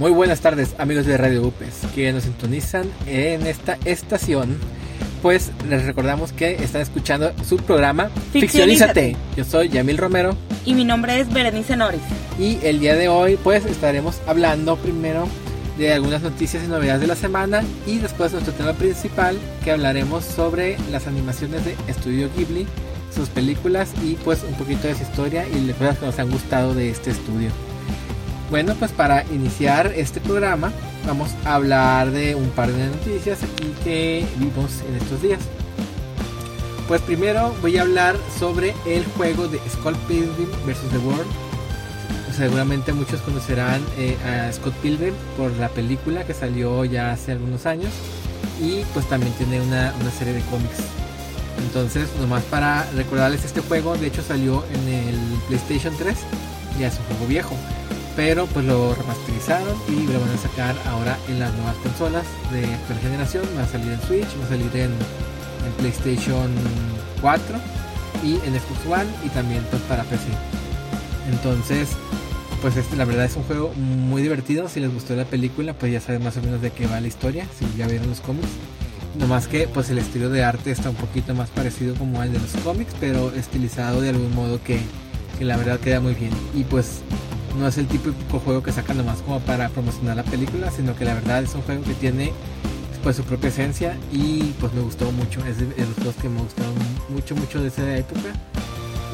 Muy buenas tardes amigos de Radio UPES que nos sintonizan en esta estación. Pues les recordamos que están escuchando su programa Ficcionízate. Yo soy Yamil Romero. Y mi nombre es Berenice Noris. Y el día de hoy pues estaremos hablando primero de algunas noticias y novedades de la semana y después nuestro tema principal que hablaremos sobre las animaciones de Estudio Ghibli, sus películas y pues un poquito de su historia y las cosas que nos han gustado de este estudio. Bueno, pues para iniciar este programa vamos a hablar de un par de noticias aquí que vimos en estos días. Pues primero voy a hablar sobre el juego de Scott Pilgrim vs. The World. Seguramente muchos conocerán eh, a Scott Pilgrim por la película que salió ya hace algunos años y pues también tiene una, una serie de cómics. Entonces, nomás para recordarles este juego, de hecho salió en el PlayStation 3, ya es un juego viejo pero pues lo remasterizaron y lo van a sacar ahora en las nuevas consolas de actual generación. Va a salir en Switch, va a salir en, PlayStation 4 y en Xbox One y también pues para PC. Entonces, pues este, la verdad es un juego muy divertido. Si les gustó la película, pues ya saben más o menos de qué va la historia, si ya vieron los cómics. No más que pues el estilo de arte está un poquito más parecido como al de los cómics, pero estilizado de algún modo que, que la verdad queda muy bien. Y pues no es el típico juego que sacan nomás como para promocionar la película, sino que la verdad es un juego que tiene pues su propia esencia y pues me gustó mucho, es de, los juegos que me gustaron mucho, mucho de esa época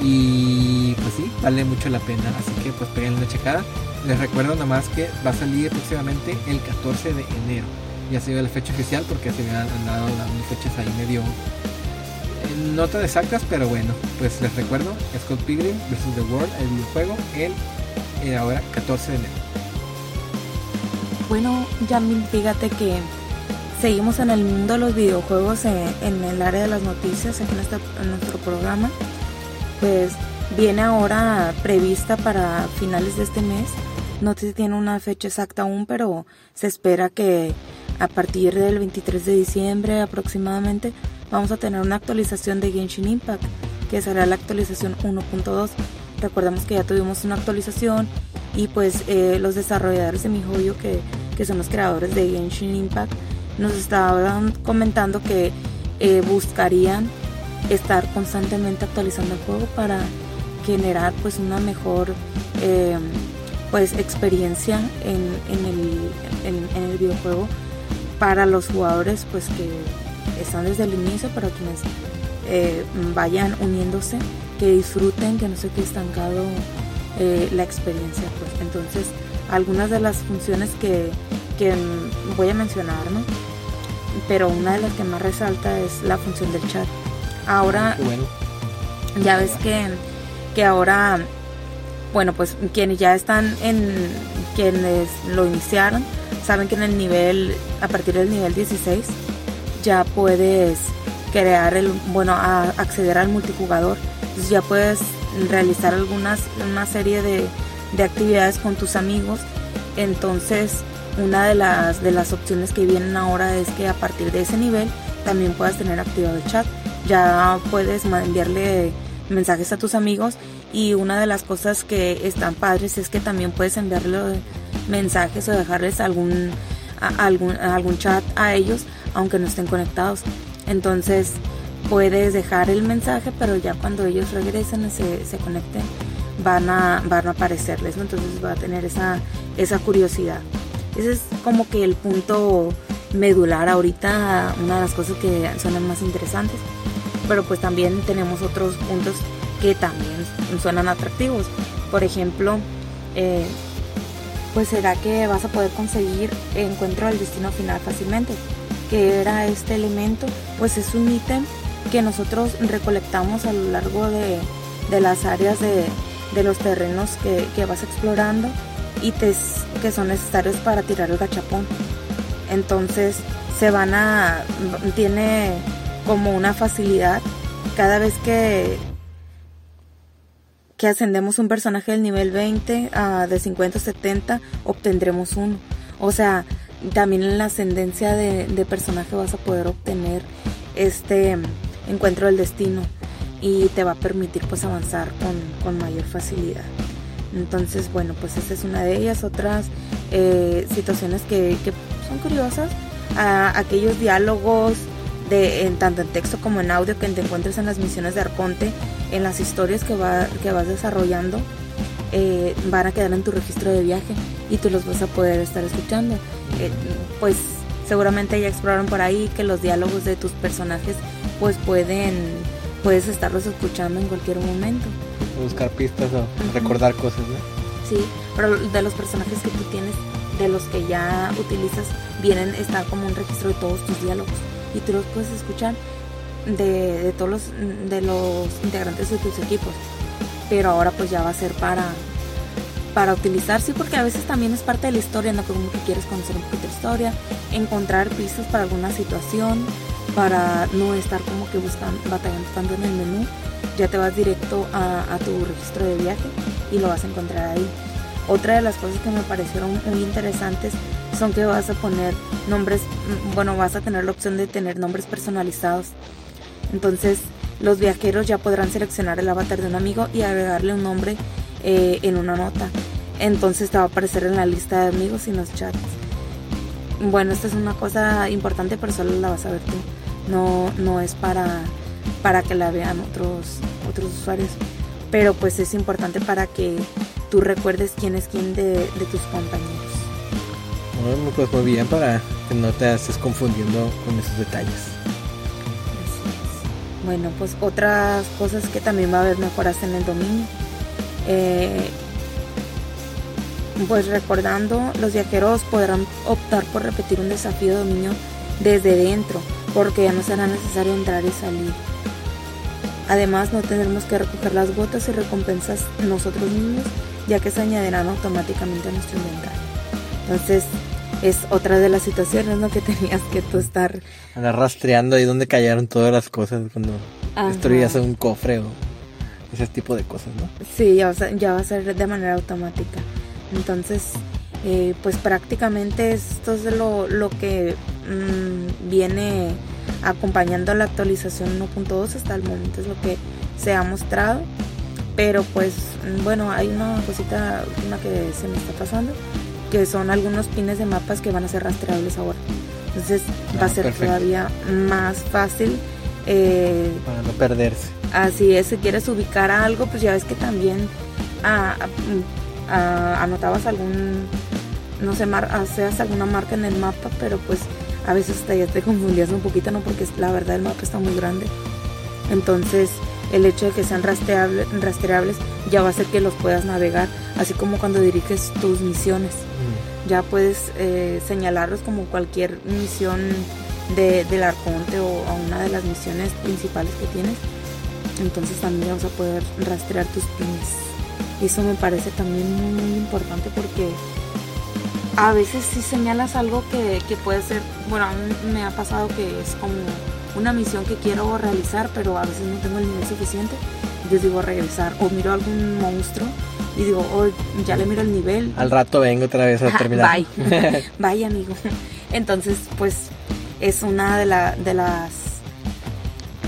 y pues sí, vale mucho la pena, así que pues peguen una checada. Les recuerdo nada más que va a salir próximamente el 14 de enero. Ya se dio la fecha oficial porque se me han dado las fechas ahí medio eh, no tan exactas, pero bueno, pues les recuerdo, Scott Pilgrim vs. The World, el videojuego, el y ahora 14 de enero. Bueno, Yamil, fíjate que seguimos en el mundo de los videojuegos en, el área de las noticias en, en nuestro programa. Pues viene ahora prevista para finales de este mes. No se tiene una fecha exacta aún, pero se espera que a partir del 23 de diciembre aproximadamente vamos a tener una actualización de Genshin Impact, que será la actualización 1.2 Recordemos que ya tuvimos una actualización y pues eh, los desarrolladores de mi joyo que, que, son los creadores de Genshin Impact nos estaban comentando que eh, buscarían estar constantemente actualizando el juego para generar pues una mejor eh, pues experiencia en, en, el, en, el, videojuego para los jugadores pues que están desde el inicio para quienes vayan uniéndose que disfruten, que no se quede estancado eh, la experiencia. Pues. Entonces, algunas de las funciones que, voy a mencionar, ¿no? Pero una de las que más resalta es la función del chat. Ahora, ya ves que, que ahora, bueno, pues quienes ya están en, quienes lo iniciaron, saben que en el nivel, a partir del nivel 16, ya puedes crear el, bueno, acceder al multijugador ya puedes realizar algunas, una serie de, actividades con tus amigos. Entonces, una de las, de las opciones que vienen ahora es que a partir de ese nivel también puedas tener activado el chat. Ya puedes enviarle mensajes a tus amigos y una de las cosas que están padres es que también puedes enviarle mensajes o dejarles algún, algún, algún chat a ellos aunque no estén conectados. Entonces, puedes dejar el mensaje, pero ya cuando ellos regresen se, se conecten, van a, van a aparecerles, ¿no? Entonces va a tener esa, esa curiosidad. Ese es como que el punto medular ahorita, una de las cosas que suenan más interesantes. Pero pues también tenemos otros puntos que también suenan atractivos. Por ejemplo, eh, pues será que vas a poder conseguir encuentro al destino final fácilmente. Que era este elemento? Pues es un ítem que nosotros recolectamos a lo largo de, las áreas de, los terrenos que, vas explorando y que son necesarios para tirar el gachapón. Entonces se van a, tiene como una facilidad cada vez que, que ascendemos un personaje del nivel 20 a de 50 a 70 obtendremos uno. O sea, también en la ascendencia de, personaje vas a poder obtener este encuentro del destino y te va a permitir pues avanzar con, mayor facilidad. Entonces, bueno, pues esta es una de ellas. Otras eh, situaciones que, que, son curiosas, a aquellos diálogos de en, tanto en texto como en audio que te encuentres en las misiones de Arconte, en las historias que, va, que vas desarrollando, eh, van a quedar en tu registro de viaje y tú los vas a poder estar escuchando. Eh, pues seguramente ya exploraron por ahí que los diálogos de tus personajes pues pueden puedes estarlos escuchando en cualquier momento. Buscar pistas o recordar cosas, ¿no? Sí, pero de los personajes que tú tienes, de los que ya utilizas, vienen, está como un registro de todos tus diálogos y tú los puedes escuchar de, de todos los, de los integrantes de tus equipos. Pero ahora pues ya va a ser para para utilizar, sí, porque a veces también es parte de la historia, ¿no? Como que quieres conocer un poquito de historia, encontrar pistas para alguna situación, para no estar como que buscando, batallando en el menú, ya te vas directo a, a, tu registro de viaje y lo vas a encontrar ahí. Otra de las cosas que me parecieron muy interesantes son que vas a poner nombres, bueno, vas a tener la opción de tener nombres personalizados. Entonces, los viajeros ya podrán seleccionar el avatar de un amigo y agregarle un nombre eh, en una nota. Entonces te va a aparecer en la lista de amigos y en los chats. Bueno, esta es una cosa importante, pero solo la vas a ver tú. No, no es para, para que la vean otros, otros usuarios. Pero pues es importante para que tú recuerdes quién es quién de, de tus compañeros. Bueno, pues muy bien para que no te estés confundiendo con esos detalles. Bueno, pues otras cosas que también va a haber mejoras en el dominio eh, pues recordando, los viajeros podrán optar por repetir un desafío de dominio desde dentro, porque ya no será necesario entrar y salir. Además, no tendremos que recoger las gotas y recompensas nosotros mismos, ya que se añadirán automáticamente a nuestro inventario. Entonces, es otra de las situaciones ¿no? que tenías que tú estar rastreando ahí donde cayeron todas las cosas cuando destruías un cofre o ese tipo de cosas, ¿no? Sí, ya va a ser, ya va a ser de manera automática. Entonces, eh, pues prácticamente esto es lo, lo que mmm, viene acompañando la actualización 1.2 hasta el momento, es lo que se ha mostrado. Pero pues bueno, hay una cosita una que se me está pasando, que son algunos pines de mapas que van a ser rastreables ahora. Entonces ah, va a ser perfecto. todavía más fácil. Eh, Para no perderse. Así es, si quieres ubicar algo, pues ya ves que también ah, ah, anotabas algún, no sé, mar, hacías alguna marca en el mapa, pero pues a veces hasta ya te confundías un poquito, ¿no? Porque la verdad el mapa está muy grande. Entonces, el hecho de que sean rastreables, rastreables ya va a hacer que los puedas navegar, así como cuando diriges tus misiones. Mm. Ya puedes eh, señalarlos como cualquier misión de, del arconte o a una de las misiones principales que tienes entonces también vas a poder rastrear tus pines. Y eso me parece también muy, muy importante porque a veces si señalas algo que, que, puede ser, bueno, a mí me ha pasado que es como una misión que quiero realizar, pero a veces no tengo el nivel suficiente. Yo digo regresar o miro algún monstruo y digo, oh, ya le miro el nivel. Al rato vengo otra vez a terminar. Bye. Bye, amigo. Entonces, pues es una de, la, de las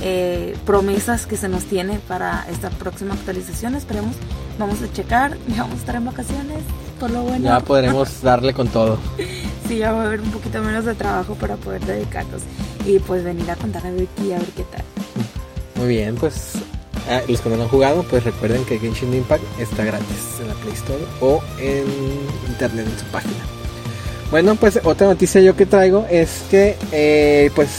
eh, promesas que se nos tiene para esta próxima actualización. Esperemos, vamos a checar, ya vamos a estar en vacaciones, por lo bueno. Ya podremos darle con todo. sí, ya va a haber un poquito menos de trabajo para poder dedicarnos y pues venir a contar a Vicky a ver qué tal. Muy bien, pues ah, los que no lo han jugado, pues recuerden que Genshin Impact está gratis en la Play Store o en internet en su página. Bueno, pues otra noticia yo que traigo es que eh, pues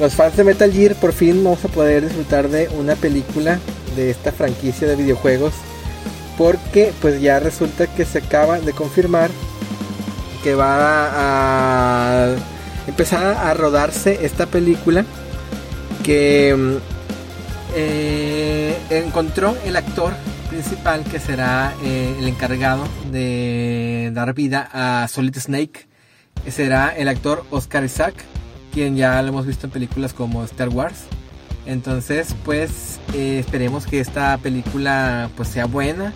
los fans de Metal Gear por fin vamos a poder disfrutar de una película de esta franquicia de videojuegos porque pues ya resulta que se acaba de confirmar que va a empezar a rodarse esta película que mm, eh, encontró el actor principal que será eh, el encargado de dar vida a Solid Snake será el actor Oscar Isaac quien ya lo hemos visto en películas como Star Wars. Entonces, pues eh, esperemos que esta película pues sea buena.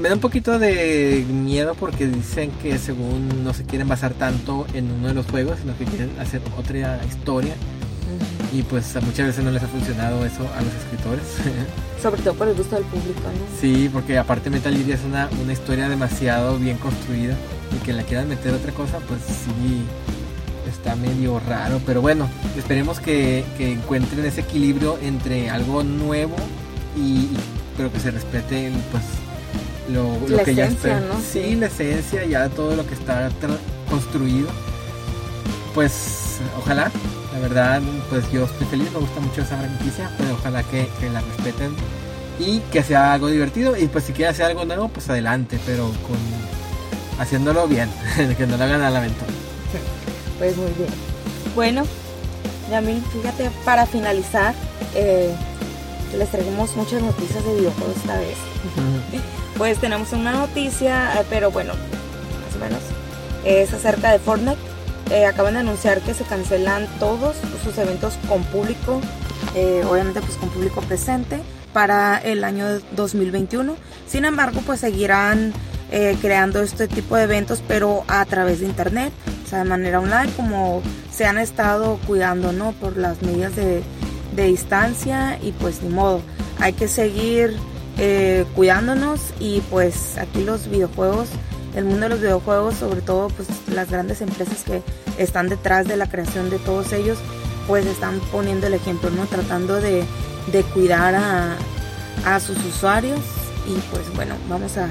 Me da un poquito de miedo porque dicen que según no se quieren basar tanto en uno de los juegos, sino que quieren hacer otra historia. Y pues muchas veces no les ha funcionado eso a los escritores. Sobre todo por el gusto del público, ¿no? Sí, porque aparte Metal Gear es una, una historia demasiado bien construida y que le quieran meter otra cosa, pues sí está medio raro. Pero bueno, esperemos que, que encuentren ese equilibrio entre algo nuevo y, pero que se respete pues lo, lo que ya está. ¿no? Sí, la esencia, ya todo lo que está construido. Pues ojalá, la verdad, pues yo estoy feliz, me gusta mucho esa franquicia, pues ojalá que, que la respeten y que sea algo divertido y pues si quiere hacer algo nuevo pues adelante pero con haciéndolo bien que no lo hagan a la aventura. Pues muy bien. Bueno Yamil fíjate para finalizar eh, les traemos muchas noticias de videojuegos esta vez. Pues tenemos una noticia eh, pero bueno más o menos es acerca de Fortnite eh, acaban de anunciar que se cancelan todos sus eventos con público obviamente pues con público presente para el año 2021. Sin embargo, pues seguirán eh, creando este tipo de eventos, pero a través de internet, o sea, de manera online, como se han estado cuidando, ¿no? Por las medidas de, distancia y pues ni modo, hay que seguir eh, cuidándonos y pues aquí los videojuegos, el mundo de los videojuegos, sobre todo pues las grandes empresas que están detrás de la creación de todos ellos, pues están poniendo el ejemplo, ¿no? Tratando de de cuidar a, sus usuarios y pues bueno, vamos a,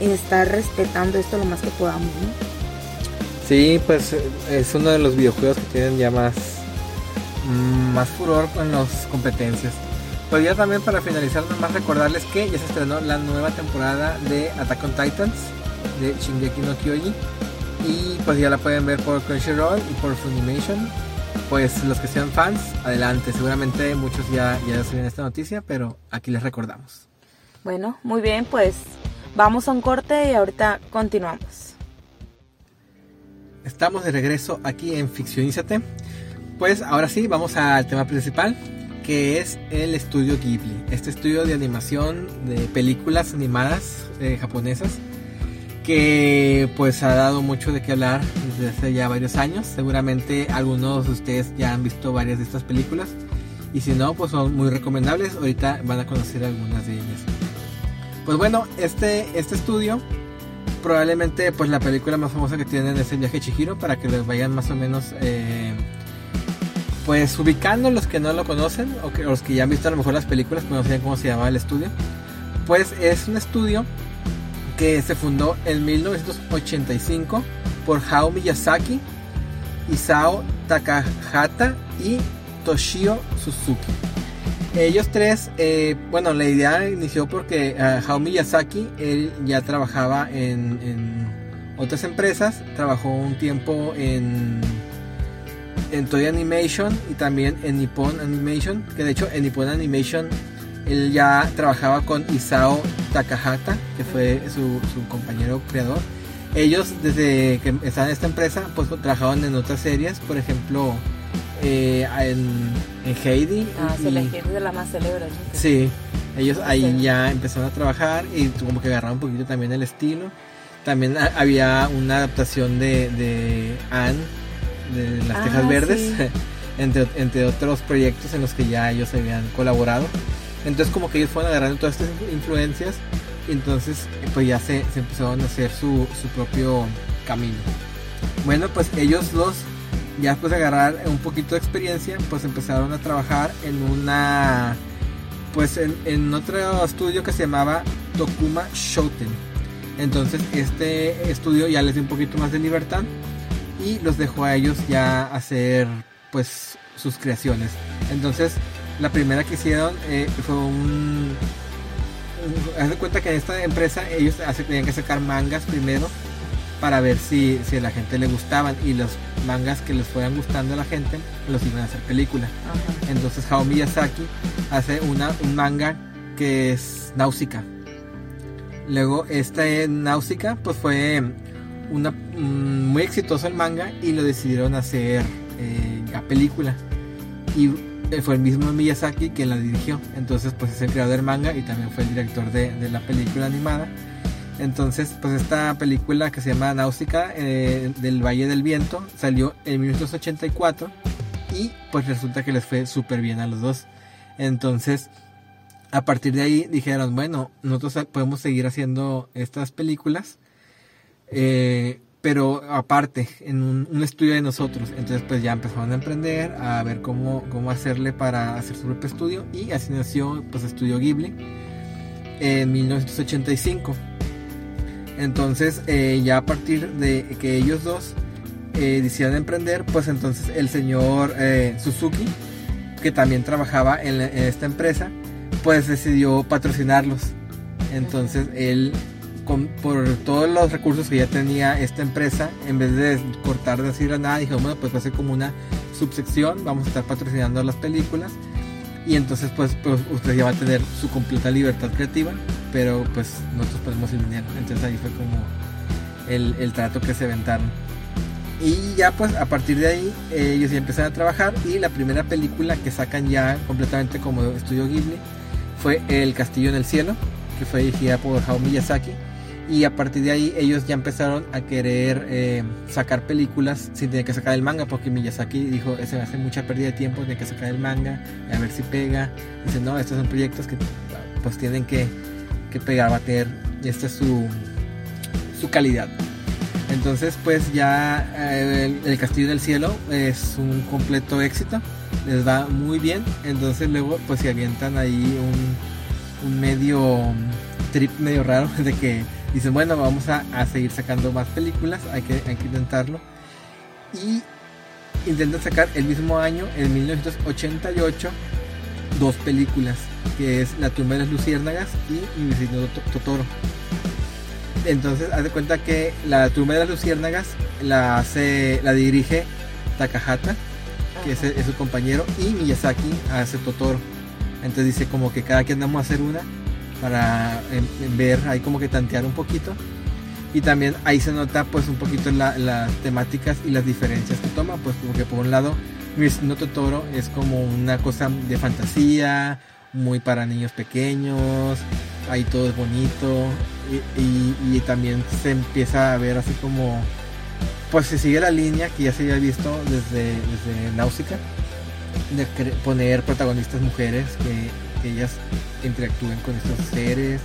estar respetando esto lo más que podamos. ¿no? Sí, pues es uno de los videojuegos que tienen ya más, más furor con las competencias. Pues ya también para finalizar, más recordarles que ya se estrenó la nueva temporada de Attack on Titans de Shingeki no Kyoji. Y pues ya la pueden ver por Crunchyroll y por Funimation pues los que sean fans, adelante. Seguramente muchos ya, ya saben esta noticia, pero aquí les recordamos. Bueno, muy bien, pues vamos a un corte y ahorita continuamos. Estamos de regreso aquí en Ficcionízate. Pues ahora sí, vamos al tema principal, que es el estudio Ghibli. Este estudio de animación de películas animadas eh, japonesas que pues ha dado mucho de qué hablar desde hace ya varios años. Seguramente algunos de ustedes ya han visto varias de estas películas y si no, pues son muy recomendables. Ahorita van a conocer algunas de ellas. Pues bueno, este, este estudio probablemente pues la película más famosa que tienen es el viaje Chihiro para que les vayan más o menos eh, pues ubicando los que no lo conocen o que los que ya han visto a lo mejor las películas pero no saben cómo se llamaba el estudio. Pues es un estudio que se fundó en 1985 por Hao Miyazaki, Isao Takahata y Toshio Suzuki. Ellos tres, eh, bueno, la idea inició porque uh, Hao Miyazaki, él ya trabajaba en, otras empresas, trabajó un tiempo en, en Toy Animation y también en Nippon Animation, que de hecho en Nippon Animation él ya trabajaba con Isao Takahata, que fue su, compañero creador. Ellos, desde que estaban en esta empresa, pues trabajaban en otras series, por ejemplo, eh, en, Heidi. Ah, y, es de la más célebre. Sí, ellos ahí ya empezaron a trabajar y como que agarraron un poquito también el estilo. También había una adaptación de, de Anne, de Las Tejas ah, Verdes, entre, entre otros proyectos en los que ya ellos habían colaborado. Entonces como que ellos fueron agarrando todas estas influencias y entonces pues ya se, se empezaron a hacer su, propio camino. Bueno, pues ellos dos, ya después de agarrar un poquito de experiencia, pues empezaron a trabajar en una, pues en, en otro estudio que se llamaba Tokuma Shoten. Entonces este estudio ya les dio un poquito más de libertad y los dejó a ellos ya hacer pues sus creaciones. Entonces la primera que hicieron eh, fue un, Haz de cuenta que en esta empresa ellos tenían que sacar mangas primero para ver si, si a la gente le gustaban y los mangas que les fueran gustando a la gente los iban a hacer película. Entonces Hao Miyazaki hace una, un manga que es Náusica. Luego este Náusica pues fue una, mm, muy exitoso el manga y lo decidieron hacer eh, a película. Y eh, fue el mismo Miyazaki quien la dirigió. Entonces, pues es el creador del manga y también fue el director de, la película animada. Entonces, pues esta película que se llama Náusica eh, del Valle del Viento salió en 1984 y pues resulta que les fue súper bien a los dos. Entonces, a partir de ahí dijeron, bueno, nosotros podemos seguir haciendo estas películas, Eh, pero aparte, en un, estudio de nosotros. Entonces pues ya empezaron a emprender, a ver cómo, cómo hacerle para hacer su propio estudio y así nació pues Estudio Ghibli en 1985. Entonces eh, ya a partir de que ellos dos eh, decidieron emprender, pues entonces el señor eh, Suzuki, que también trabajaba en esta empresa, pues decidió patrocinarlos. Entonces él por todos los recursos que ya tenía esta empresa, en vez de cortar de decir a nada, dijo, bueno, pues va a ser como una subsección, vamos a estar patrocinando las películas y entonces pues, pues usted ya va a tener su completa libertad creativa, pero pues nosotros ponemos el dinero. Entonces ahí fue como el, trato que se aventaron. Y ya pues a partir de ahí ellos ya empezaron a trabajar y la primera película que sacan ya completamente como estudio Ghibli fue El Castillo en el Cielo, que fue dirigida por Hayao Miyazaki y a partir de ahí ellos ya empezaron a querer eh, sacar películas sin tener que sacar el manga porque Miyazaki dijo va a ser mucha pérdida de tiempo tiene que sacar el manga a ver si pega dice no estos son proyectos que pues tienen que, que pegar va a tener y esta es su, su calidad entonces pues ya eh, el, Castillo del Cielo es un completo éxito les va muy bien. Entonces luego pues se avientan ahí un, un medio trip medio raro de que dicen, bueno, vamos a, seguir sacando más películas, hay que, hay que intentarlo. Y intentan sacar el mismo año, en 1988, dos películas, que es La tumba de las luciérnagas y Mi vecino Totoro. Entonces, haz de cuenta que La tumba de las luciérnagas la hace, la dirige Takahata, que es, es, su compañero, y Miyazaki hace Totoro. Entonces dice como que cada quien vamos a hacer una para ver ahí como que tantear un poquito. Y también ahí se nota pues un poquito las temáticas y las diferencias que toma pues como que por un lado no Totoro es como una cosa de fantasía muy para niños pequeños ahí todo es bonito y, también se empieza a ver así como pues se sigue la línea que ya se había visto desde, desde Náusica de poner protagonistas mujeres que ellas interactúen con estos seres,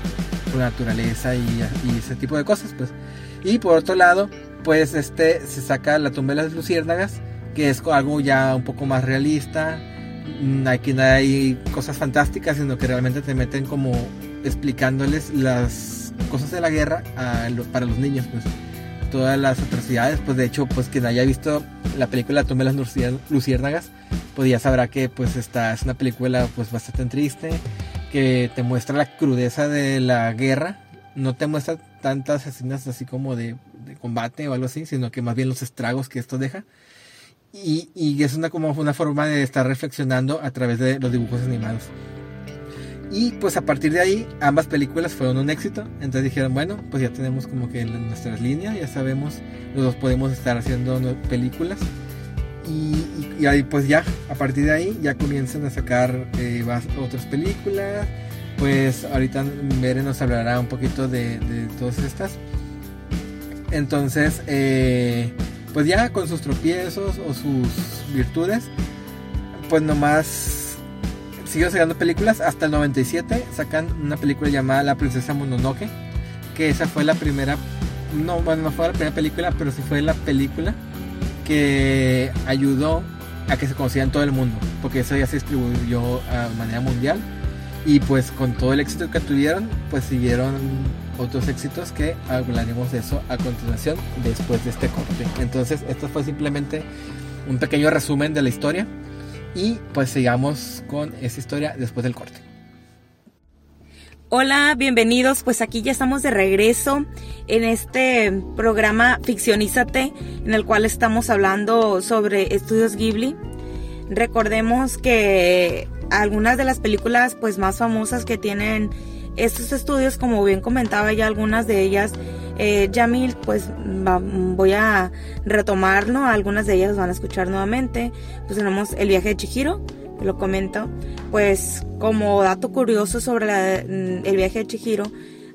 con la naturaleza y, ese tipo de cosas, pues. Y por otro lado, pues este se saca la tumba de luciérnagas, que es algo ya un poco más realista. Mm, aquí no hay cosas fantásticas, sino que realmente te meten como explicándoles las cosas de la guerra para los niños, pues todas las atrocidades, pues de hecho, pues quien haya visto la película de las luciérnagas, pues ya sabrá que pues esta es una película pues bastante triste, que te muestra la crudeza de la guerra, no te muestra tantas escenas así como de, combate o algo así, sino que más bien los estragos que esto deja. Y, y es una como una forma de estar reflexionando a través de los dibujos animados. Y pues a partir de ahí ambas películas fueron un éxito. Entonces dijeron, bueno, pues ya tenemos como que nuestras líneas, ya sabemos, los podemos estar haciendo películas. Y, ahí pues ya, a partir de ahí ya comienzan a sacar eh, otras películas. Pues ahorita Mere nos hablará un poquito de, todas estas. Entonces, eh, pues ya con sus tropiezos o sus virtudes, pues nomás siguió sacando películas. Hasta el 97 sacan una película llamada La Princesa Mononoke. Que esa fue la primera. No, bueno, no fue la primera película, pero sí fue la película que ayudó a que se conociera todo el mundo, porque eso ya se distribuyó a manera mundial y pues con todo el éxito que tuvieron, pues siguieron otros éxitos que hablaremos de eso a continuación después de este corte. Entonces, esto fue simplemente un pequeño resumen de la historia y pues sigamos con esa historia después del corte. Hola, bienvenidos. Pues aquí ya estamos de regreso en este programa Ficcionízate, en el cual estamos hablando sobre estudios Ghibli. Recordemos que algunas de las películas pues más famosas que tienen estos estudios, como bien comentaba ya algunas de ellas, eh, Yamil, pues voy a retomarlo, algunas de ellas van a escuchar nuevamente. Pues tenemos El viaje de Chihiro, lo comento, pues como dato curioso sobre mm, el viaje de Chihiro,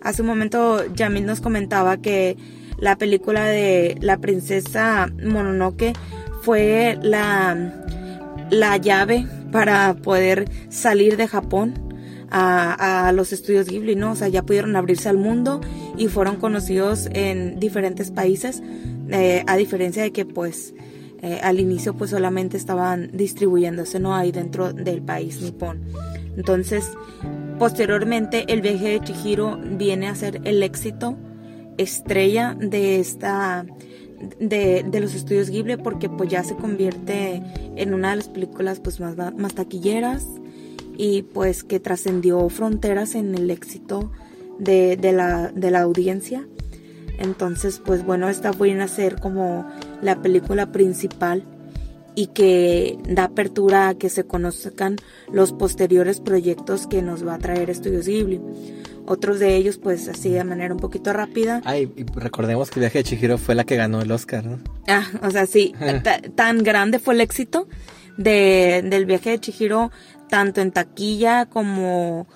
hace un momento Yamil nos comentaba que la película de la princesa Mononoke fue la, la llave para poder salir de Japón. A, los estudios Ghibli, ¿no? O sea, ya pudieron abrirse al mundo y fueron conocidos en diferentes países, eh, a diferencia de que pues eh, al inicio pues solamente estaban distribuyéndose, ¿no? Ahí dentro del país nipón. Entonces, posteriormente el viaje de Chihiro viene a ser el éxito estrella de esta de, de, los estudios Ghibli porque pues ya se convierte en una de las películas pues más, más taquilleras y pues que trascendió fronteras en el éxito de, de, la, de la audiencia. Entonces pues bueno, esta viene a ser como la película principal y que da apertura a que se conozcan los posteriores proyectos que nos va a traer Estudios Ghibli. Otros de ellos, pues así de manera un poquito rápida. Ay, y recordemos que el viaje de Chihiro fue la que ganó el Oscar, ¿no? Ah, o sea, sí, tan grande fue el éxito de, del viaje de Chihiro, tanto en taquilla como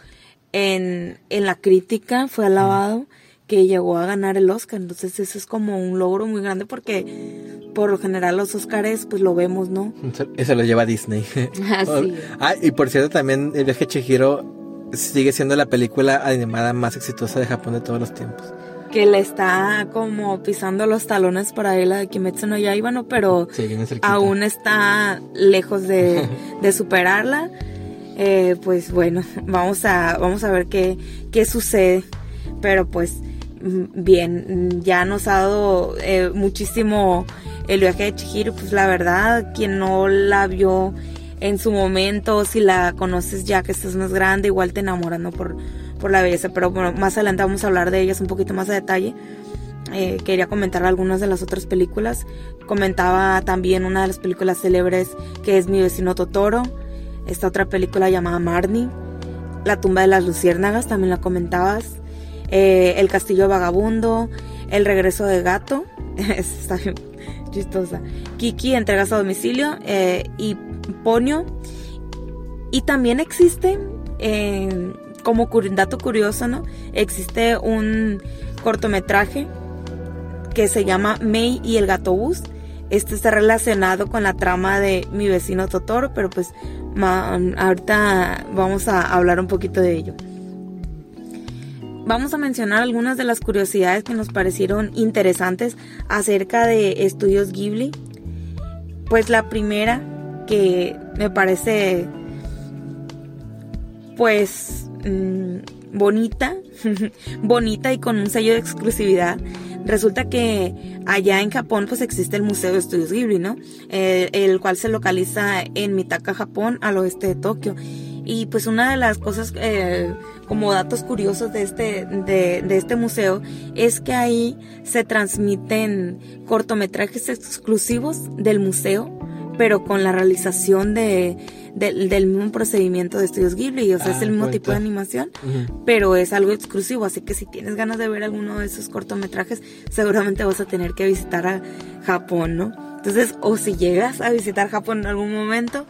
en, en la crítica, fue alabado que llegó a ganar el Oscar. Entonces eso es como un logro muy grande porque por lo general los Oscars pues lo vemos, ¿no? Eso lo lleva Disney. Ah, sí. ah, y por cierto también el viaje de Chihiro sigue siendo la película animada más exitosa de Japón de todos los tiempos. Que le está como pisando los talones para él a Kimetsu no Yaiba, ¿no? Pero aún está lejos de, superarla. Eh, pues bueno, vamos a, vamos a ver qué, qué sucede. Pero pues mm, bien, ya nos ha dado eh, muchísimo el viaje de Chihiro, pues la verdad, quien no la vio en su momento, si la conoces ya que estás más grande, igual te enamoras por, por la belleza, pero bueno, más adelante vamos a hablar de ellas un poquito más a detalle. Eh, quería comentar algunas de las otras películas. Comentaba también una de las películas célebres que es Mi vecino Totoro. Esta otra película llamada Marnie. La tumba de las luciérnagas, también la comentabas. Eh, el castillo vagabundo. El regreso de gato. Está chistosa. Kiki, entregas a domicilio. Eh, y Ponio. Y también existe, eh, como dato curioso, ¿no? Existe un cortometraje que se llama May y el gato bus. Este está relacionado con la trama de mi vecino Totoro, pero pues ahorita vamos a hablar un poquito de ello. Vamos a mencionar algunas de las curiosidades que nos parecieron interesantes acerca de estudios Ghibli. Pues la primera que me parece pues mm, bonita, bonita y con un sello de exclusividad. Resulta que allá en Japón pues existe el Museo de Estudios Ghibli, ¿no? Eh, el cual se localiza en Mitaka, Japón, al oeste de Tokio. Y pues una de las cosas eh, como datos curiosos de este, de, de, este museo es que ahí se transmiten cortometrajes exclusivos del museo pero con la realización de, del mismo procedimiento de estudios Ghibli, o sea, es el mismo tipo de animación, pero es algo exclusivo, así que si tienes ganas de ver alguno de esos cortometrajes, seguramente vas a tener que visitar a Japón, ¿no? Entonces, o si llegas a visitar Japón en algún momento,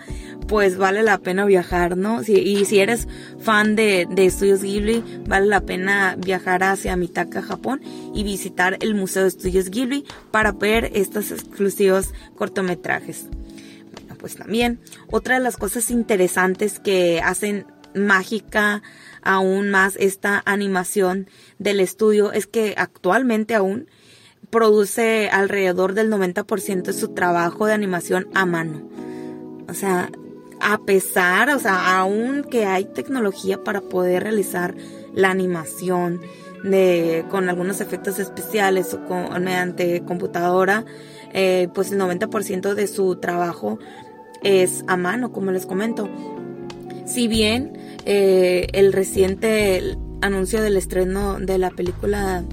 pues vale la pena viajar, ¿no? y si eres fan de, de Estudios Ghibli, vale la pena viajar hacia Mitaka, Japón y visitar el Museo de Estudios Ghibli para ver estos exclusivos cortometrajes pues también. Otra de las cosas interesantes que hacen mágica aún más esta animación del estudio es que actualmente aún produce alrededor del 90% de su trabajo de animación a mano. O sea, a pesar, o sea, aún que hay tecnología para poder realizar la animación de, con algunos efectos especiales o con, mediante computadora, eh, pues el 90% de su trabajo es a mano, como les comento. Si bien eh, el reciente anuncio del estreno de la película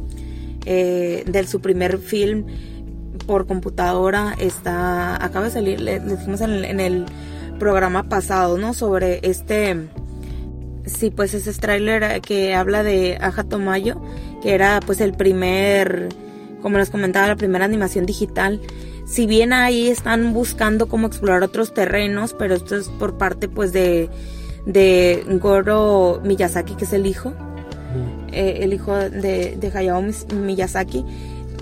eh, de su primer film por computadora está acaba de salir le, dijimos en el, programa pasado no sobre este sí pues ese tráiler que habla de Aja Tomayo que era pues el primer como les comentaba la primera animación digital si bien ahí están buscando cómo explorar otros terrenos, pero esto es por parte pues de, de Goro Miyazaki, que es el hijo, eh, el hijo de, de Hayao Miyazaki.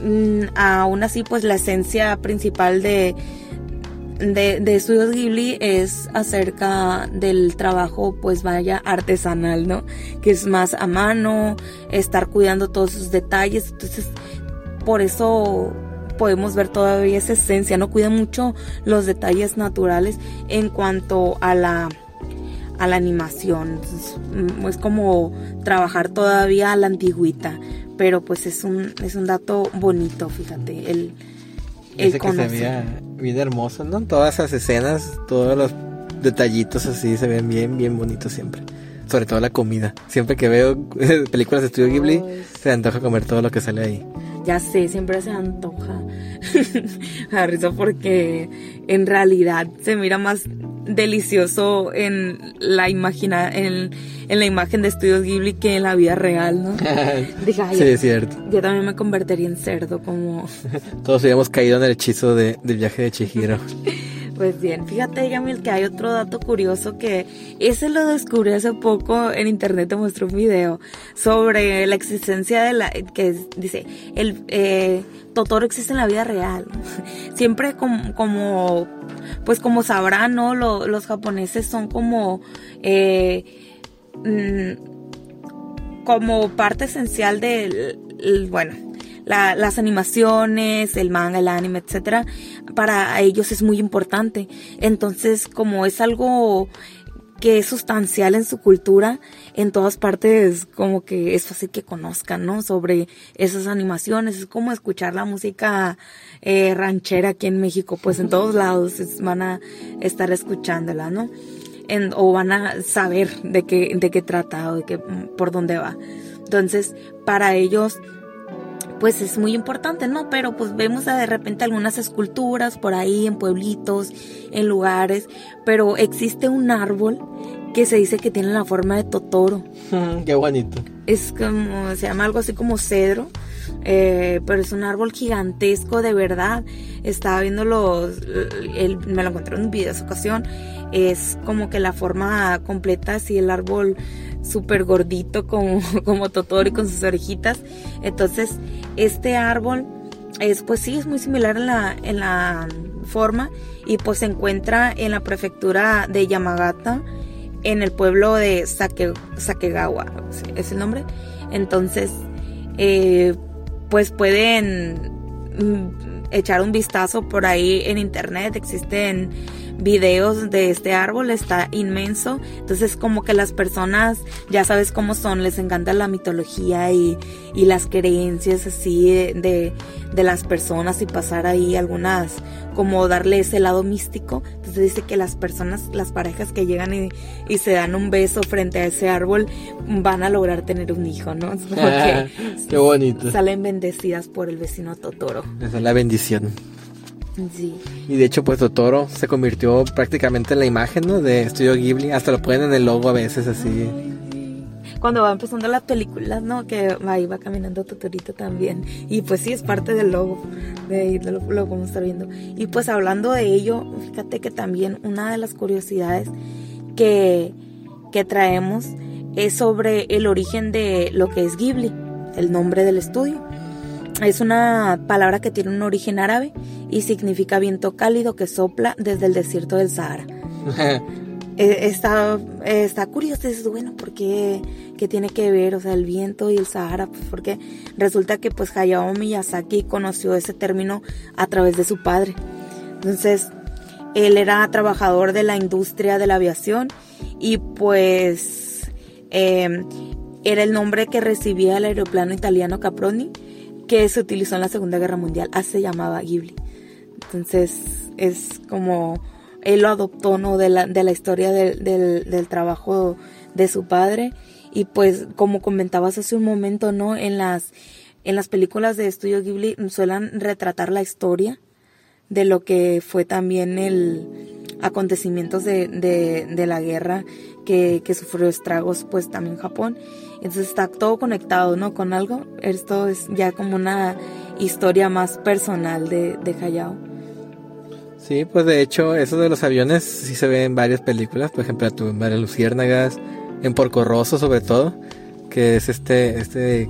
Mm, aún así, pues la esencia principal de, de, de Estudios Ghibli es acerca del trabajo, pues vaya, artesanal, ¿no? Que es más a mano, estar cuidando todos sus detalles. Entonces, por eso podemos ver todavía esa esencia, ¿no? Cuida mucho los detalles naturales en cuanto a la a la animación. Mm, es, como trabajar todavía a la antigüita, pero pues es un, es un dato bonito, fíjate, el, el que se veía bien hermoso, ¿no? Todas esas escenas, todos los detallitos así se ven bien, bien bonitos siempre. Sobre todo la comida. Siempre que veo películas de Estudio Ghibli, se antoja comer todo lo que sale ahí. Ya sé, siempre se antoja. a risa porque en realidad se mira más delicioso en la imagina en, la imagen de estudios Ghibli que en la vida real, ¿no? sí, es cierto. Yo también me convertiría en cerdo como... Todos habíamos caído en el hechizo de, del viaje de Chihiro. Pues bien, fíjate, Yamil, que hay otro dato curioso que ese lo descubrí hace poco en internet, te mostré un video sobre la existencia de la, que dice, el eh, Totoro existe en la vida real. Siempre como, como pues como sabrán, ¿no? los japoneses son como, eh, mm, como parte esencial del, bueno, las animaciones, el manga, el anime, etcétera, para ellos es muy importante. Entonces, como es algo que es sustancial en su cultura, en todas partes como que es fácil que conozcan, ¿no? Sobre esas animaciones, es como escuchar la música eh, ranchera aquí en México, pues en todos lados van a estar escuchándola, ¿no? o van a saber de qué, de qué trata o de qué, por dónde va. Entonces, para ellos pues es muy importante, ¿no? Pero pues vemos de repente algunas esculturas por ahí en pueblitos, en lugares, pero existe un árbol que se dice que tiene la forma de Totoro. Qué bonito. Es como, se llama algo así como cedro, eh, pero es un árbol gigantesco de verdad. Estaba viendo los, me lo encontré en un video de esa ocasión. Es como que la forma completa, así el árbol súper gordito como, como Totoro y con sus orejitas. Entonces, este árbol es, pues sí, es muy similar en la, en la forma y pues se encuentra en la prefectura de Yamagata, en el pueblo de Sake, Sakegawa, es el nombre. Entonces, eh, pues pueden mm, echar un vistazo por ahí en internet, existen videos de este árbol, está inmenso. Entonces como que las personas, ya sabes cómo son, les encanta la mitología y, y las creencias así de, de, las personas y pasar ahí algunas, como darle ese lado místico. Entonces dice que las personas, las parejas que llegan y, y se dan un beso frente a ese árbol van a lograr tener un hijo, ¿no? Qué bonito. Salen bendecidas por el vecino Totoro. Esa es la bendición. Y de hecho, pues Totoro se convirtió prácticamente en la imagen ¿no? de Estudio Ghibli. Hasta lo ponen en el logo a veces así. Cuando va empezando las películas, ¿no? Que ahí va caminando Totorito también. Y pues sí, es parte del logo. De ahí lo, lo podemos estar viendo. Y pues hablando de ello, fíjate que también una de las curiosidades que, que traemos es sobre el origen de lo que es Ghibli, el nombre del estudio. Es una palabra que tiene un origen árabe y significa viento cálido que sopla desde el desierto del Sahara. Eh, está, está curioso, es bueno, ¿por qué, tiene que ver, o sea, el viento y el Sahara? Pues porque resulta que pues Hayao Miyazaki conoció ese término a través de su padre. Entonces, él era trabajador de la industria de la aviación y pues em, era el nombre que recibía el aeroplano italiano Caproni que se utilizó en la Segunda Guerra Mundial. Así se llamaba Ghibli. Entonces es como él lo adoptó ¿no? de, la, de la historia del, del, trabajo de su padre. Y pues como comentabas hace un momento, ¿no? En las, en las películas de Estudio Ghibli suelen retratar la historia de lo que fue también el acontecimientos de, de, de la guerra que, que, sufrió estragos pues también Japón. Entonces está todo conectado, ¿no? Con algo. Esto es ya como una historia más personal de, de Hayao. Sí, pues de hecho, eso de los aviones sí se ve en varias películas. Por ejemplo, en María Luciérnagas, en Porco Rosso sobre todo, que es este, este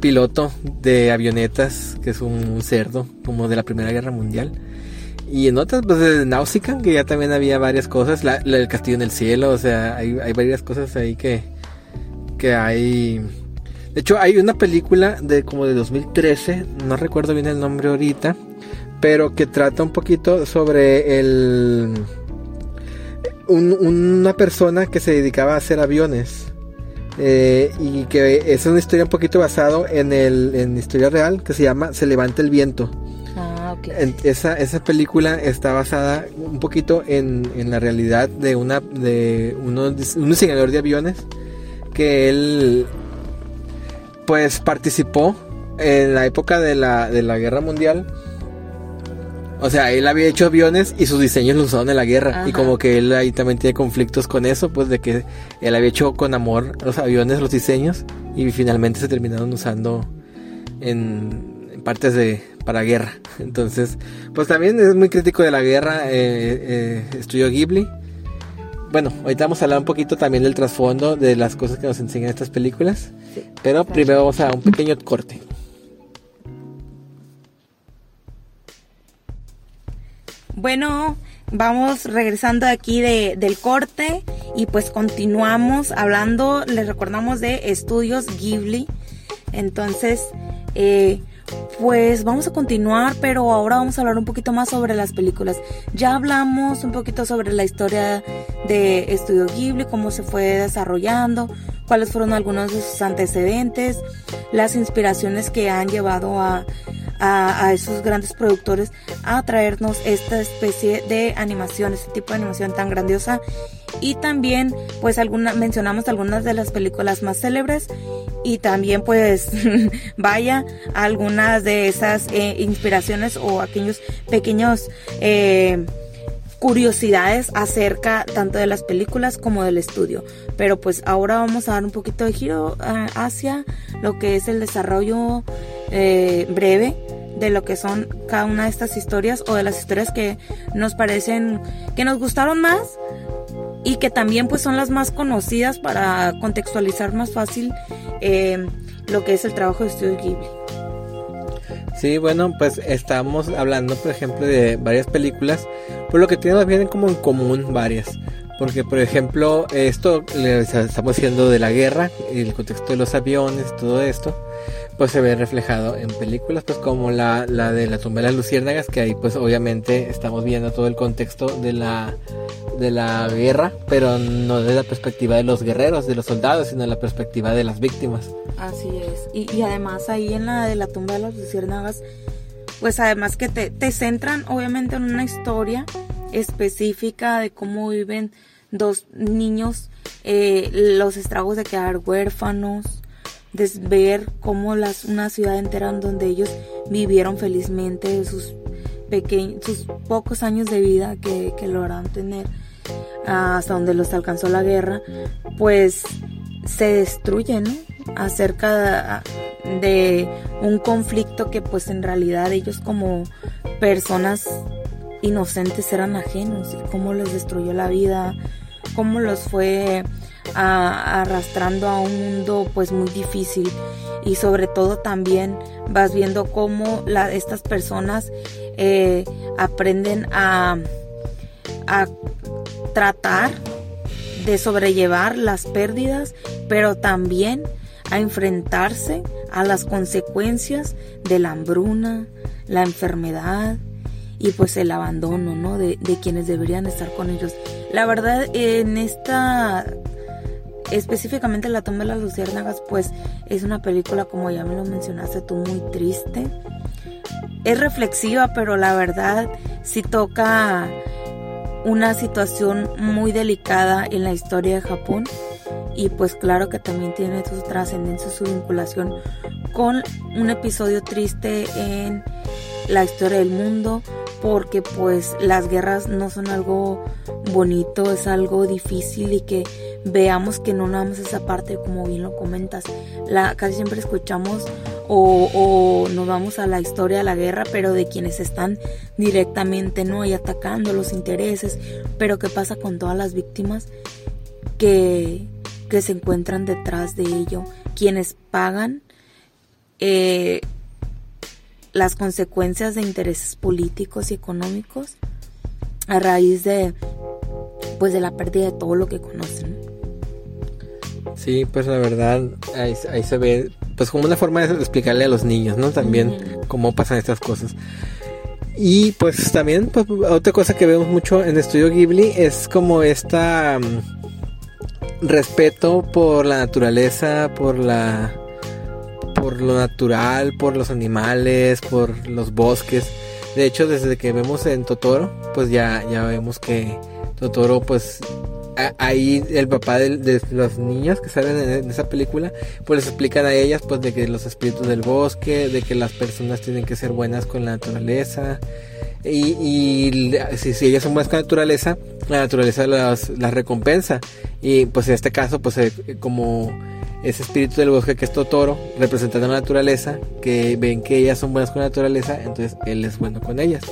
piloto de avionetas, que es un cerdo, como de la Primera Guerra Mundial Y en otras, pues de Nausicaa, que ya también había varias cosas. La, el castillo en el cielo, o sea, hay, hay varias cosas ahí que, que hay. De hecho, hay una película de como de 2013, no recuerdo bien el nombre ahorita, pero que trata un poquito sobre el. una persona que se dedicaba a hacer aviones. Eh, y que es una historia un poquito basado en el en historia real que se llama Se levanta el viento esa, esa película está basada un poquito en, en la realidad de una de uno, un diseñador de aviones que él pues participó en la época de la, de la guerra mundial. O sea, él había hecho aviones y sus diseños los usaron en la guerra. Y como que él ahí también tiene conflictos con eso, pues de que él había hecho con amor los aviones, los diseños, y finalmente se terminaron usando en, en partes de, para guerra. Entonces, pues también es muy crítico de la guerra, eh, eh, Estudio Ghibli. Bueno, ahorita vamos a hablar un poquito también del trasfondo de las cosas que nos enseñan estas películas. pero primero vamos a un pequeño corte. Bueno, vamos regresando aquí de, del corte y pues continuamos hablando, les recordamos de estudios Ghibli. Entonces, eh, pues vamos a continuar, pero ahora vamos a hablar un poquito más sobre las películas. Ya hablamos un poquito sobre la historia de Estudio Ghibli, cómo se fue desarrollando, cuáles fueron algunos de sus antecedentes, las inspiraciones que han llevado a, a, esos grandes productores a traernos esta especie de animación, este tipo de animación tan grandiosa. Y también, pues, alguna, mencionamos algunas de las películas más célebres y también pues vaya algunas de esas eh, inspiraciones o aquellos pequeños eh, curiosidades acerca tanto de las películas como del estudio. Pero pues ahora vamos a dar un poquito de giro eh, hacia lo que es el desarrollo breve de lo que son cada una de estas historias o de las historias que nos parecen que nos gustaron más y que también pues son las más conocidas para contextualizar más fácil eh, lo que es el trabajo de Studio Ghibli. Sí, bueno, pues estamos hablando, por ejemplo, de varias películas, por lo que tenemos bien como en común varias. Porque, por ejemplo, esto le estamos haciendo de la guerra, el contexto de los aviones, todo esto pues se ve reflejado en películas pues como la, la de la tumba de las luciérnagas que ahí pues obviamente estamos viendo todo el contexto de la de la guerra pero no desde la perspectiva de los guerreros de los soldados sino de la perspectiva de las víctimas. Así es. Y, y además ahí en la de la tumba de las luciérnagas pues además que te, te centran obviamente en una historia específica de cómo viven dos niños eh, los estragos de quedar huérfanos de ver cómo las, una ciudad entera en donde ellos vivieron felizmente sus, pequeños, sus pocos años de vida que, que lograron tener hasta donde los alcanzó la guerra, pues se destruyen acerca de un conflicto que pues en realidad ellos como personas inocentes eran ajenos cómo les destruyó la vida, cómo los fue arrastrando a un mundo pues muy difícil y sobre todo también vas viendo cómo la, estas personas eh, aprenden a, a tratar de sobrellevar las pérdidas pero también a enfrentarse a las consecuencias de la hambruna, la enfermedad y pues el abandono ¿no? de, de quienes deberían estar con ellos. La verdad en esta específicamente La tumba de las luciérnagas, pues es una película, como ya me lo mencionaste tú, muy triste. Es reflexiva, pero la verdad sí toca una situación muy delicada en la historia de Japón. Y pues claro que también tiene su trascendencia, su vinculación con un episodio triste en la historia del mundo, porque pues las guerras no son algo bonito, es algo difícil y que veamos que no nada más esa parte, como bien lo comentas, la, casi siempre escuchamos o, nos vamos a la historia de la guerra, pero de quienes están directamente, ¿no? Y atacando los intereses, pero ¿qué pasa con todas las víctimas que, que se encuentran detrás de ello? Quienes pagan eh, las consecuencias de intereses políticos y económicos a raíz de pues de la pérdida de todo lo que conocen. Sí, pues la verdad ahí, se ve pues como una forma de explicarle a los niños, ¿no? También cómo pasan estas cosas. Y pues también pues, otra cosa que vemos mucho en Estudio Ghibli es como esta mm, respeto por la naturaleza, por la por lo natural, por los animales, por los bosques. De hecho, desde que vemos en Totoro, pues ya ya vemos que Totoro pues ahí el papá de, los niños que salen en, esa película, pues les explican a ellas pues de que los espíritus del bosque, de que las personas tienen que ser buenas con la naturaleza. Y, si, ellas son con la naturaleza, la naturaleza las, recompensa. Y pues en este caso, pues eh, como ese espíritu del bosque que es Totoro, representando la naturaleza, que ven que ellas son buenas con la naturaleza, entonces él es bueno con ellas.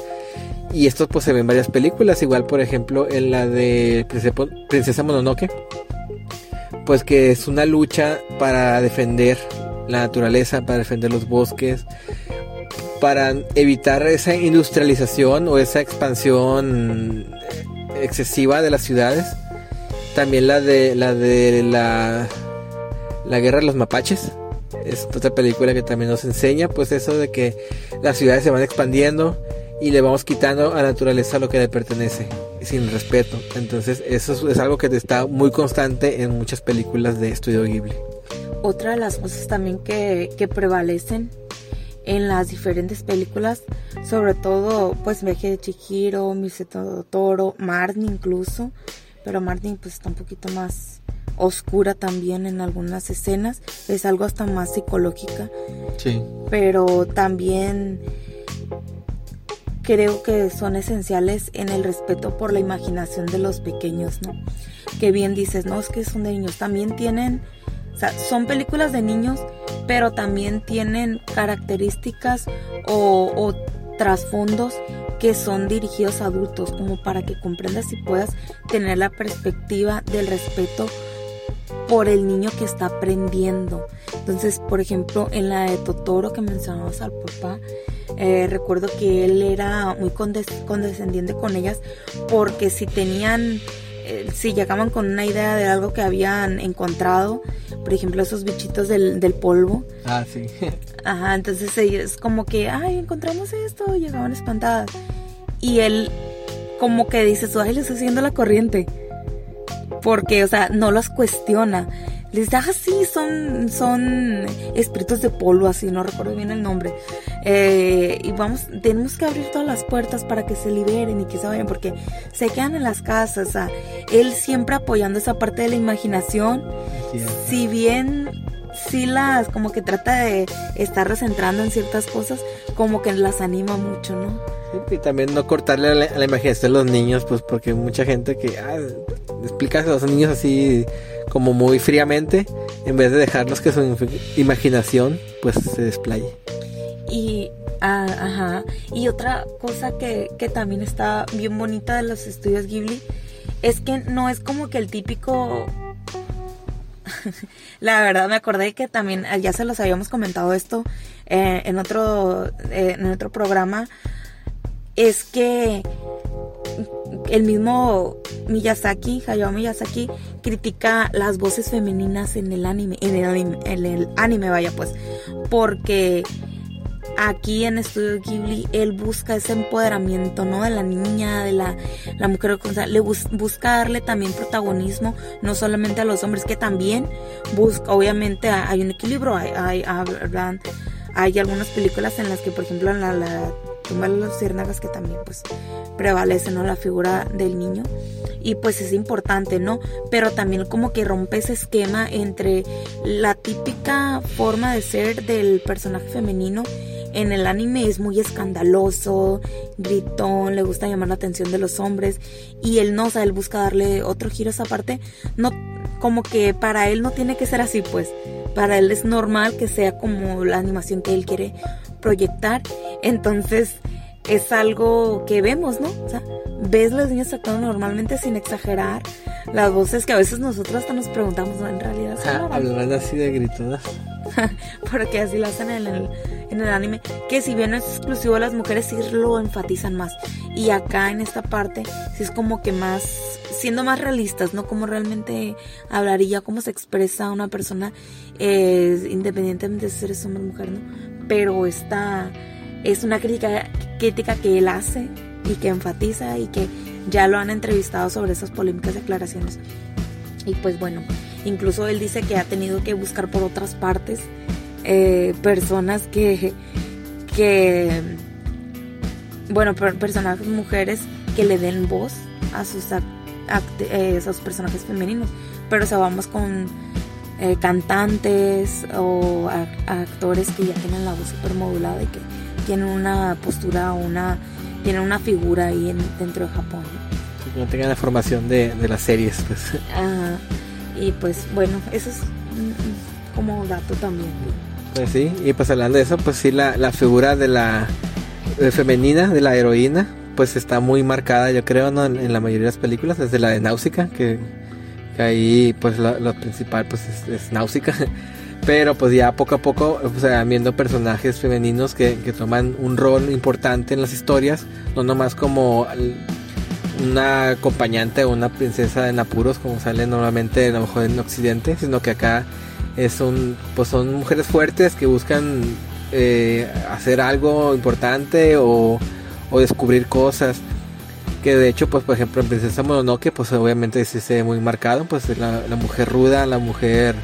Y esto pues se ve en varias películas, igual por ejemplo en la de Princesa Mononoke, pues que es una lucha para defender la naturaleza, para defender los bosques, para evitar esa industrialización o esa expansión excesiva de las ciudades. También la de la la, guerra de los mapaches. Es otra película que también nos enseña pues eso de que las ciudades se van expandiendo y le vamos quitando a la naturaleza lo que le pertenece sin respeto. Entonces eso es, algo que está muy constante en muchas películas de Estudio Ghibli. Otra de las cosas también que prevalecen en las diferentes películas, sobre todo pues Viaje de Chihiro, Miseto Toro, Marnie incluso, pero Marnie pues está un poquito más oscura también en algunas escenas, es algo hasta más psicológica. Sí. Pero también creo que son esenciales en el respeto por la imaginación de los pequeños, ¿no? Que bien dices, no, es que son de niños, también tienen, o sea, son películas de niños, pero también tienen características o, trasfondos que son dirigidos a adultos, como para que comprendas y puedas tener la perspectiva del respeto por el niño que está aprendiendo. Entonces, por ejemplo, en la de Totoro que mencionabas al papá, eh, recuerdo que él era muy condescendiente con ellas porque si tenían, eh, si llegaban con una idea de algo que habían encontrado, por ejemplo esos bichitos del, del polvo. Ah, sí. Ajá, entonces ellos como que, ay, encontramos esto, llegaban espantadas. Y él como que dice, ay, le está haciendo la corriente. Porque, o sea, no las cuestiona les da así, son, son espíritus de polvo, así, no recuerdo bien el nombre. Eh, y vamos, tenemos que abrir todas las puertas para que se liberen y que se vayan, porque se quedan en las casas. O sea, él siempre apoyando esa parte de la imaginación. Si bien sí las, como que trata de estar recentrando en ciertas cosas, como que las anima mucho, ¿no? y también no cortarle a la, imaginación de los niños, pues porque mucha gente que ah, explicas a los niños así como muy fríamente, en vez de dejarlos que su imaginación pues se desplaye. Y, ah, ajá. y otra cosa que, que también está bien bonita de los estudios Ghibli es que no es como que el típico la verdad me acordé que también ya se los habíamos comentado esto eh, en otro eh, en otro programa es que el mismo Miyazaki, Hayao Miyazaki, critica las voces femeninas en el anime, en el anime, en el anime vaya pues, porque aquí en Estudio Ghibli él busca ese empoderamiento, ¿no? De la niña, de la, la mujer, le busca darle también protagonismo, no solamente a los hombres, que también busca, obviamente hay un equilibrio, hay, hay, hay algunas películas en las que, por ejemplo, en la tumba de los ciérnagas que también pues prevalece, ¿no? La figura del niño. Y pues es importante, ¿no? Pero también como que rompe ese esquema entre la típica forma de ser del personaje femenino en el anime es muy escandaloso, gritón, le gusta llamar la atención de los hombres y él no, o sea, él busca darle otro giro a esa parte, no como que para él no tiene que ser así, pues para él es normal que sea como la animación que él quiere proyectar. Entonces es algo que vemos, ¿no? O sea, ves las niñas actuando normalmente sin exagerar. Las voces que a veces nosotros hasta nos preguntamos, ¿no? En realidad son Hablan así de gritonas. porque así lo hacen en el, en el anime, que si bien no es exclusivo a las mujeres, sí lo enfatizan más. Y acá en esta parte, sí es como que más, siendo más realistas, ¿no? Como realmente hablaría, cómo se expresa una persona, eh, independientemente de si eres hombre o mujer, ¿no? Pero esta es una crítica, crítica que él hace y que enfatiza y que ya lo han entrevistado sobre esas polémicas declaraciones. Y pues bueno, incluso él dice que ha tenido que buscar por otras partes eh, personas que, que, bueno, personajes mujeres que le den voz a sus, eh, esos personajes femeninos. Pero o sea, vamos con eh, cantantes o actores que ya tienen la voz super modulada y que tienen una postura o una tienen una figura ahí en, dentro de Japón. Que no tengan la formación de, de las series, pues. y pues bueno, eso es como dato también. Pues sí, y pues hablando de eso, pues sí, la, la figura de la femenina, de la heroína, pues está muy marcada, yo creo, ¿no? en, la mayoría de las películas, desde la de Náusica, que, ahí pues lo, principal pues es, es Náusica. Pero pues ya poco a poco, o sea, viendo personajes femeninos que, que toman un rol importante en las historias, no nomás como una acompañante o una princesa en apuros como sale normalmente a lo mejor en Occidente, sino que acá es un, pues son mujeres fuertes que buscan eh, hacer algo importante o, o, descubrir cosas. Que de hecho, pues por ejemplo en Princesa Mononoke, pues obviamente sí se ve muy marcado, pues la, mujer ruda, la mujer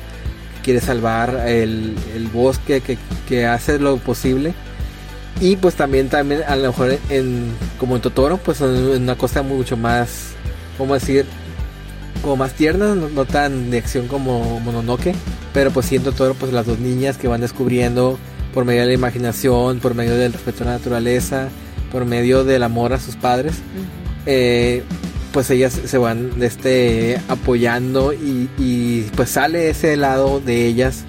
quiere salvar el, el bosque, que, que, hace lo posible. Y pues también, también a lo mejor en, como en Totoro, pues una cosa mucho más, ¿cómo decir? Como más tierna, no, tan de acción como Mononoke. Pero pues siendo Totoro, pues las dos niñas que van descubriendo por medio de la imaginación, por medio del respeto a la naturaleza, por medio del amor a sus padres pues ellas se van este, apoyando y, pues sale ese lado de ellas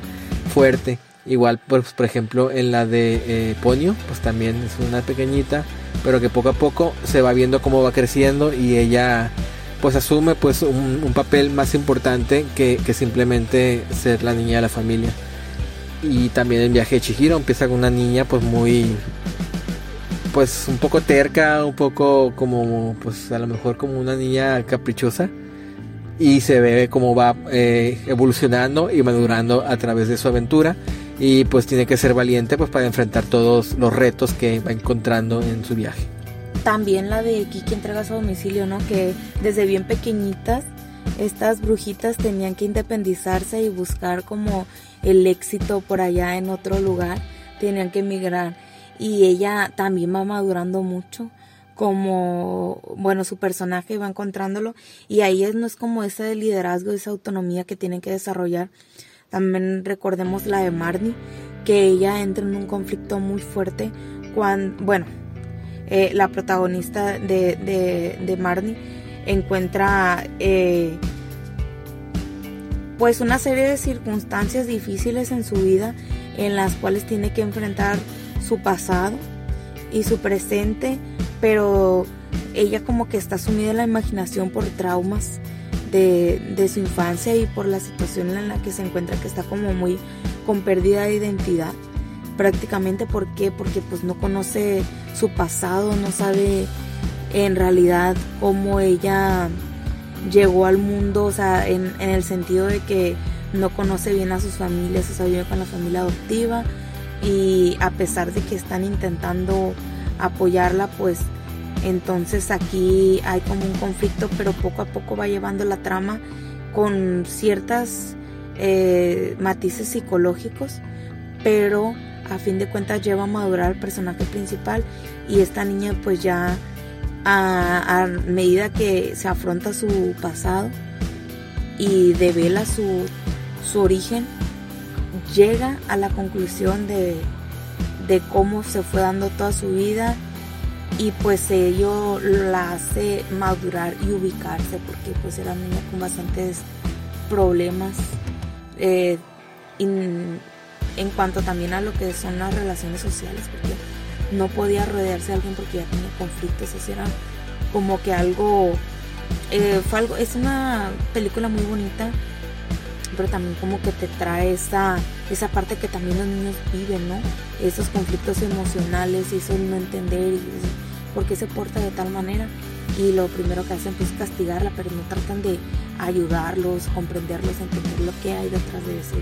fuerte. Igual, pues, por ejemplo, en la de eh, Ponio, pues también es una pequeñita, pero que poco a poco se va viendo cómo va creciendo y ella pues asume pues un, papel más importante que, simplemente ser la niña de la familia. Y también en Viaje de Chihiro empieza con una niña pues muy pues un poco terca, un poco como, pues a lo mejor como una niña caprichosa. Y se ve cómo va eh, evolucionando y madurando a través de su aventura. Y pues tiene que ser valiente pues para enfrentar todos los retos que va encontrando en su viaje. También la de Kiki entrega su domicilio, ¿no? Que desde bien pequeñitas estas brujitas tenían que independizarse y buscar como el éxito por allá en otro lugar. Tenían que emigrar y ella también va madurando mucho como bueno su personaje va encontrándolo y ahí es, no es como ese liderazgo esa autonomía que tienen que desarrollar. También recordemos la de Marnie que ella entra en un conflicto muy fuerte cuando bueno eh, la protagonista de, de, Marnie encuentra eh, pues una serie de circunstancias difíciles en su vida en las cuales tiene que enfrentar su pasado y su presente, pero ella como que está sumida en la imaginación por traumas de, su infancia y por la situación en la que se encuentra, que está como muy con pérdida de identidad. Prácticamente, ¿por qué? Porque pues no conoce su pasado, no sabe en realidad cómo ella llegó al mundo, o sea, en, en el sentido de que no conoce bien a sus familias, o sea, vive con la familia adoptiva, y a pesar de que están intentando apoyarla, pues entonces aquí hay como un conflicto, pero poco a poco va llevando la trama con ciertas eh, matices psicológicos, pero a fin de cuentas lleva a madurar el personaje principal y esta niña pues ya a, a medida que se afronta su pasado y devela su, su origen, llega a la conclusión de, cómo se fue dando toda su vida y pues ello la hace madurar y ubicarse porque pues era niña con bastantes problemas eh, en cuanto también a lo que son las relaciones sociales porque no podía rodearse de alguien porque ya tenía conflictos eso era como que algo eh, fue algo es una película muy bonita pero también como que te trae esa, esa parte que también los niños viven, ¿no? Esos conflictos emocionales y eso no entender y por qué se porta de tal manera. Y lo primero que hacen pues, es castigarla, pero no tratan de ayudarlos, comprenderlos, entender lo que hay detrás de eso.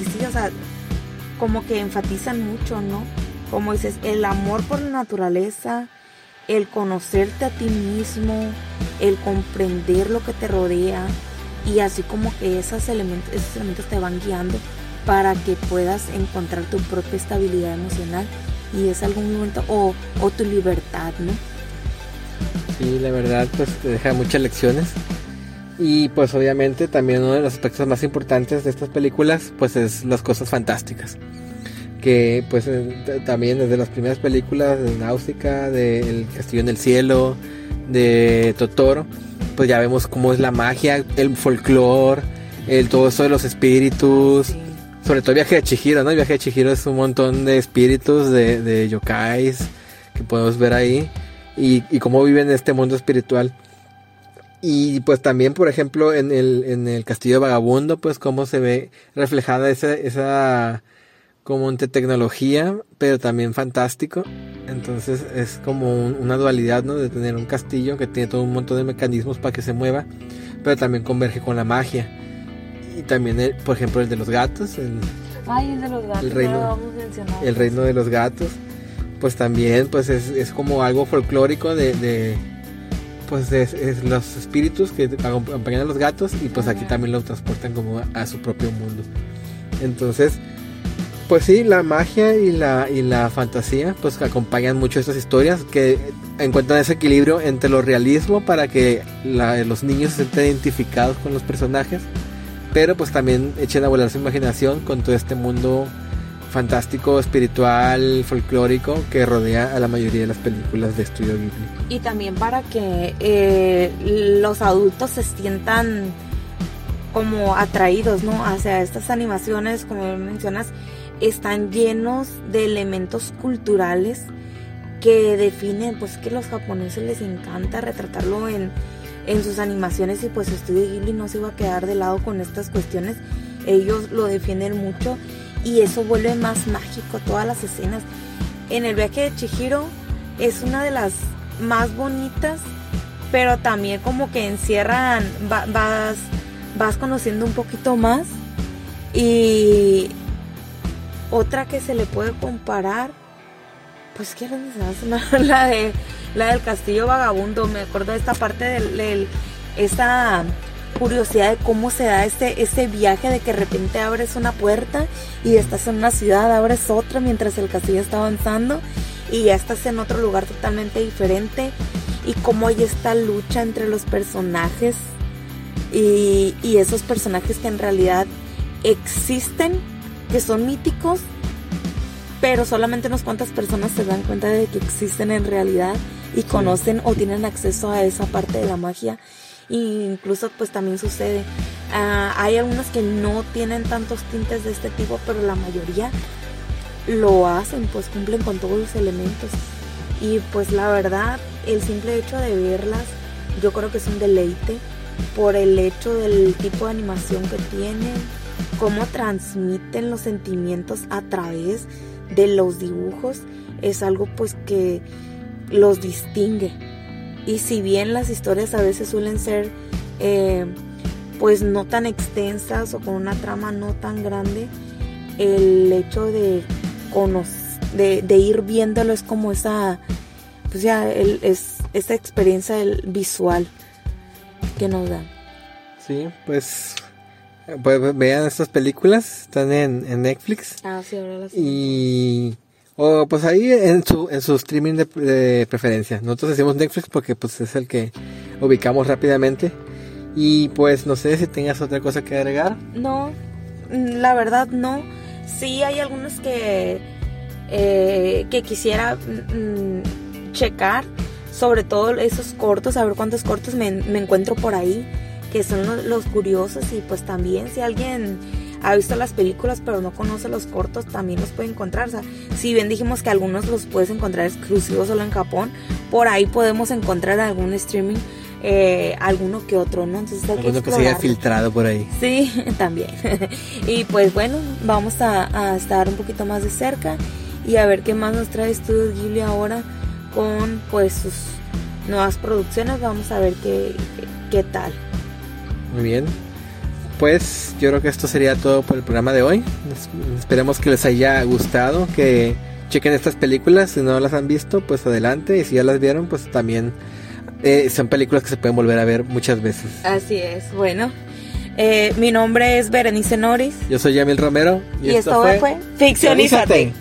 Y sí, o sea, como que enfatizan mucho, ¿no? Como dices, el amor por la naturaleza, el conocerte a ti mismo, el comprender lo que te rodea y así como que esos elementos, esos elementos te van guiando para que puedas encontrar tu propia estabilidad emocional y es algún momento o, tu libertad, ¿no? Sí, la verdad pues te deja muchas lecciones y pues obviamente también uno de los aspectos más importantes de estas películas pues es las cosas fantásticas que pues también desde las primeras películas de Náusica, de El Castillo en el Cielo, de Totoro, pues ya vemos cómo es la magia, el folclore, el todo eso de los espíritus, sobre todo el viaje de Chihiro, ¿no? El viaje de Chihiro es un montón de espíritus, de, de yokais que podemos ver ahí y, y cómo viven en este mundo espiritual. Y pues también, por ejemplo, en el, en el Castillo Vagabundo, pues cómo se ve reflejada esa, esa como entre tecnología, pero también fantástico. Entonces es como una dualidad, ¿no? De tener un castillo que tiene todo un montón de mecanismos para que se mueva, pero también converge con la magia. Y también, el, por ejemplo, el de los gatos. El, Ay, el de los gatos. El reino, el reino de los gatos. Pues también, pues es, es como algo folclórico de, de pues es, es, los espíritus que acompañan a los gatos y pues aquí también los transportan como a su propio mundo. Entonces, pues sí, la magia y la, y la fantasía pues acompañan mucho estas historias que encuentran ese equilibrio entre lo realismo para que los niños se sientan identificados con los personajes, pero pues también echen a volar su imaginación con todo este mundo fantástico, espiritual, folclórico que rodea a la mayoría de las películas de Estudio Ghibli. Y también para que eh, los adultos se sientan como atraídos, ¿no? Hacia estas animaciones, como mencionas, están llenos de elementos culturales que definen, pues que a los japoneses les encanta retratarlo en, en sus animaciones y pues Estudio Ghibli no se iba a quedar de lado con estas cuestiones. Ellos lo defienden mucho y eso vuelve más mágico todas las escenas. En el viaje de Chihiro es una de las más bonitas, pero también como que encierran, vas, vas conociendo un poquito más y otra que se le puede comparar, pues que la de la del castillo vagabundo. Me acuerdo de esta parte del, esta curiosidad de cómo se da este, este viaje de que de repente abres una puerta y estás en una ciudad, abres otra mientras el castillo está avanzando y ya estás en otro lugar totalmente diferente y cómo hay esta lucha entre los personajes y, y esos personajes que en realidad existen que son míticos, pero solamente unas cuantas personas se dan cuenta de que existen en realidad y conocen o tienen acceso a esa parte de la magia. E incluso pues también sucede. Ah, hay algunos que no tienen tantos tintes de este tipo, pero la mayoría lo hacen, pues cumplen con todos los elementos. Y pues la verdad, el simple hecho de verlas, yo creo que es un deleite por el hecho del tipo de animación que tienen, cómo transmiten los sentimientos a través de los dibujos es algo pues que los distingue. Y si bien las historias a veces suelen ser eh, pues no tan extensas o con una trama no tan grande, el hecho de, de, de ir viéndolo es como esa, pues ya, es esa experiencia visual que nos da. Sí, pues pues vean estas películas, están en, Netflix. Ah, sí, ahora las Y o pues ahí en su en su streaming de, preferencia. Nosotros decimos Netflix porque pues es el que ubicamos rápidamente. Y pues no sé si tengas otra cosa que agregar. No, la verdad no. Sí hay algunos que eh, que quisiera mm, checar, sobre todo esos cortos, a ver cuántos cortos me, me encuentro por ahí que son los, curiosos y pues también si alguien ha visto las películas pero no conoce los cortos también los puede encontrar. O sea, si bien dijimos que algunos los puedes encontrar exclusivos solo en Japón, por ahí podemos encontrar algún streaming eh, alguno que otro, ¿no? Entonces hay alguno que, se haya filtrado por ahí. Sí, también. y pues bueno, vamos a, estar un poquito más de cerca y a ver qué más nos trae Studios Ghibli ahora con pues sus nuevas producciones. Vamos a ver qué, qué tal. Muy bien. Pues yo creo que esto sería todo por el programa de hoy. Esperemos que les haya gustado, que chequen estas películas. Si no las han visto, pues adelante. Y si ya las vieron, pues también eh, son películas que se pueden volver a ver muchas veces. Así es. Bueno, eh, mi nombre es Berenice Noris. Yo soy Yamil Romero. Y, esto, fue, Ficcionízate.